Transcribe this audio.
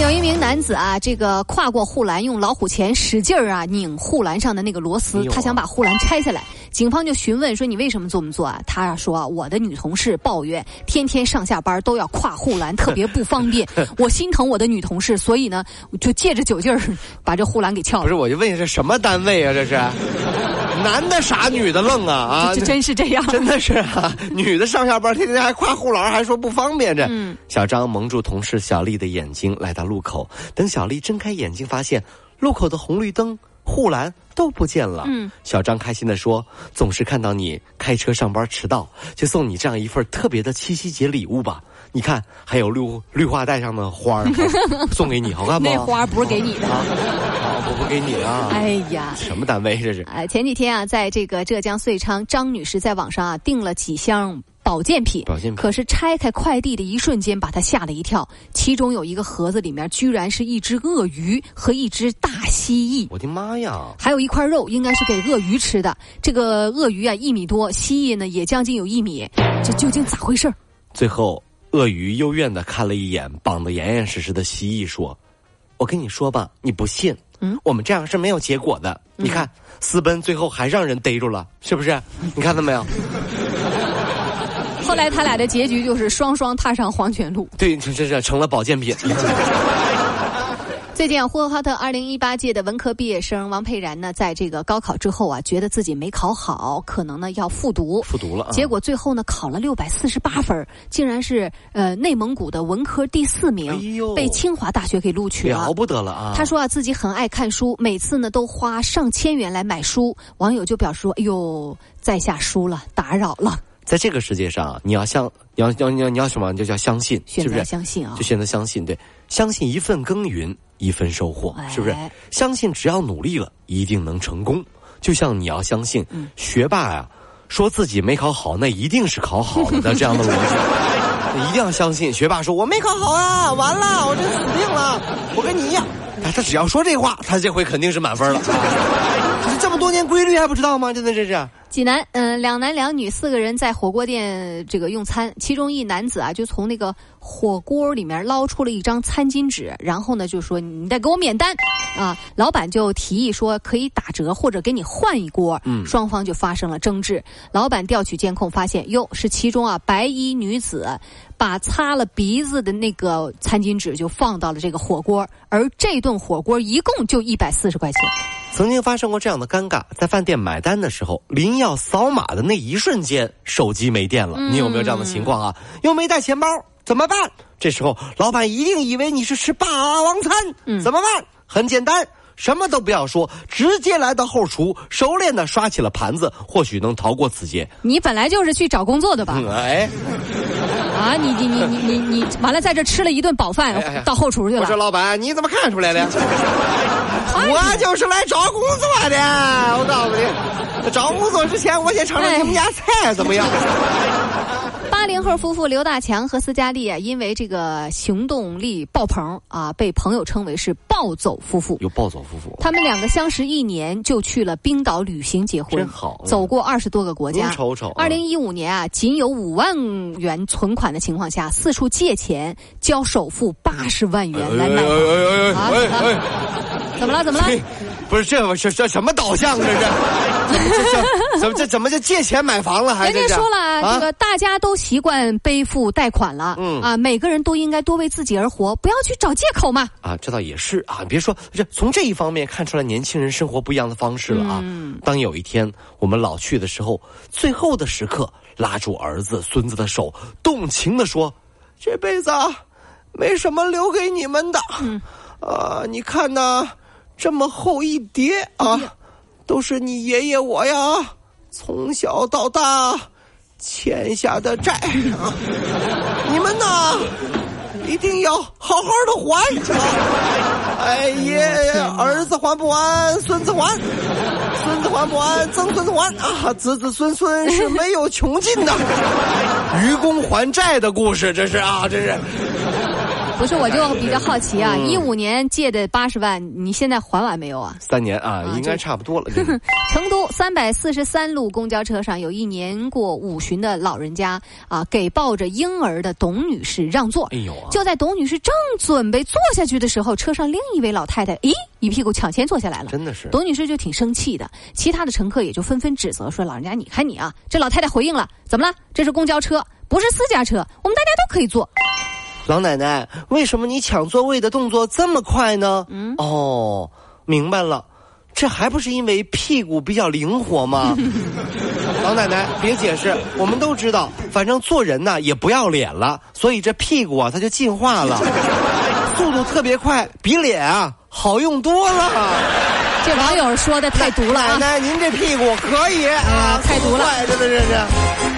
有一名男子啊，这个跨过护栏，用老虎钳使劲儿啊拧护栏上的那个螺丝，他想把护栏拆下来。警方就询问说：“你为什么这么做啊？”他说：“我的女同事抱怨，天天上下班都要跨护栏，特别不方便。我心疼我的女同事，所以呢，就借着酒劲儿把这护栏给撬了。”不是，我就问一下，这什么单位啊？这是男的傻，女的愣啊啊！这真是这样，真的是啊！女的上下班天天还夸护栏，还说不方便。这小张蒙住同事小丽的眼睛，来到路口，等小丽睁开眼睛，发现路口的红绿灯。护栏都不见了。嗯，小张开心的说：“总是看到你开车上班迟到，就送你这样一份特别的七夕节礼物吧。你看，还有绿绿化带上的花儿，送给你，好看吗？那花不是给你的，我不给你了。哎呀，什么单位这是？哎，前几天啊，在这个浙江遂昌，张女士在网上啊订了几箱。”保健品，保健品。可是拆开快递的一瞬间，把她吓了一跳。其中有一个盒子里面，居然是一只鳄鱼和一只大蜥蜴。我的妈呀！还有一块肉，应该是给鳄鱼吃的。这个鳄鱼啊，一米多，蜥蜴呢也将近有一米。这究竟咋回事？最后，鳄鱼幽怨的看了一眼绑得严严实实的蜥蜴，说：“我跟你说吧，你不信，嗯，我们这样是没有结果的。你看，私奔最后还让人逮住了，是不是？你看到没有？”后来他俩的结局就是双双踏上黄泉路。对，这这成了保健品。最近啊，呼和浩特二零一八届的文科毕业生王佩然呢，在这个高考之后啊，觉得自己没考好，可能呢要复读。复读了。结果最后呢，考了六百四十八分，竟然是呃内蒙古的文科第四名，被清华大学给录取了。了不得了啊！他说啊，自己很爱看书，每次呢都花上千元来买书。网友就表示说：“哎呦，在下输了，打扰了。”在这个世界上，你要相，你要要你要你要什么？就叫相信，是不是？相信啊，就选择相信，对，相信一份耕耘一份收获，是不是？相信只要努力了，一定能成功。就像你要相信，学霸呀，说自己没考好，那一定是考好了的这样的逻辑，一定要相信。学霸说我没考好啊，完了，我这死定了，我跟你一样。他只要说这话，他这回肯定是满分了。这还不知道吗？真的这是。济南，嗯，两男两女四个人在火锅店这个用餐，其中一男子啊，就从那个火锅里面捞出了一张餐巾纸，然后呢就说你得给我免单，啊，老板就提议说可以打折或者给你换一锅，嗯，双方就发生了争执。老板调取监控发现，哟，是其中啊白衣女子把擦了鼻子的那个餐巾纸就放到了这个火锅，而这顿火锅一共就一百四十块钱。曾经发生过这样的尴尬，在饭店买单的时候，临要扫码的那一瞬间，手机没电了。你有没有这样的情况啊？又没带钱包，怎么办？这时候老板一定以为你是吃霸王餐，怎么办？很简单。什么都不要说，直接来到后厨，熟练的刷起了盘子，或许能逃过此劫。你本来就是去找工作的吧？哎，啊，你你你你你你，完了在这吃了一顿饱饭，到后厨去了。我说老板，你怎么看出来的？我就是来找工作的。我告诉你，找工作之前，我先尝尝你们家菜怎么样。八零后夫妇刘大强和斯嘉丽啊，因为这个行动力爆棚啊，被朋友称为是“暴走夫妇”。有暴走夫妇，他们两个相识一年就去了冰岛旅行结婚，真好，走过二十多个国家。瞅瞅，二零一五年啊，仅有五万元存款的情况下，四处借钱交首付八十万元来买房。怎么了？怎么了？不是这这这什么导向？这是这怎么这怎么就借钱买房了？还人家说了，这个大家都习惯背负贷款了，嗯啊，每个人都应该多为自己而活，不要去找借口嘛。啊，这倒也是啊。别说这，从这一方面看出来年轻人生活不一样的方式了啊。当有一天我们老去的时候，最后的时刻，拉住儿子、孙子的手，动情的说：“这辈子没什么留给你们的，啊，你看呐。”这么厚一叠啊，都是你爷爷我呀从小到大欠下的债啊！你们呢，一定要好好的还啊！哎，呀，儿子还不完，孙子还，孙子。还不完，曾孙子还啊，子子孙孙是没有穷尽的。愚公还债的故事，这是啊，这是。不是，我就比较好奇啊，一五年借的八十万，你现在还完没有啊？三年啊，应该差不多了。成都三百四十三路公交车上，有一年过五旬的老人家啊，给抱着婴儿的董女士让座。哎呦！就在董女士正准备坐下去的时候，车上另一位老太太，咦，一屁股抢先坐下来了。真的是。董女士就挺生气的，其他的乘客也就纷纷指责说：“老人家，你看你啊！”这老太太回应了：“怎么了？这是公交车，不是私家车，我们大家都可以坐。”老奶奶，为什么你抢座位的动作这么快呢？嗯，哦，明白了，这还不是因为屁股比较灵活吗？老奶奶，别解释，我们都知道，反正做人呢也不要脸了，所以这屁股啊它就进化了，速度特别快，比脸啊好用多了。这网友说的太毒了啊！奶奶，您这屁股可以啊，太毒了，这这这这。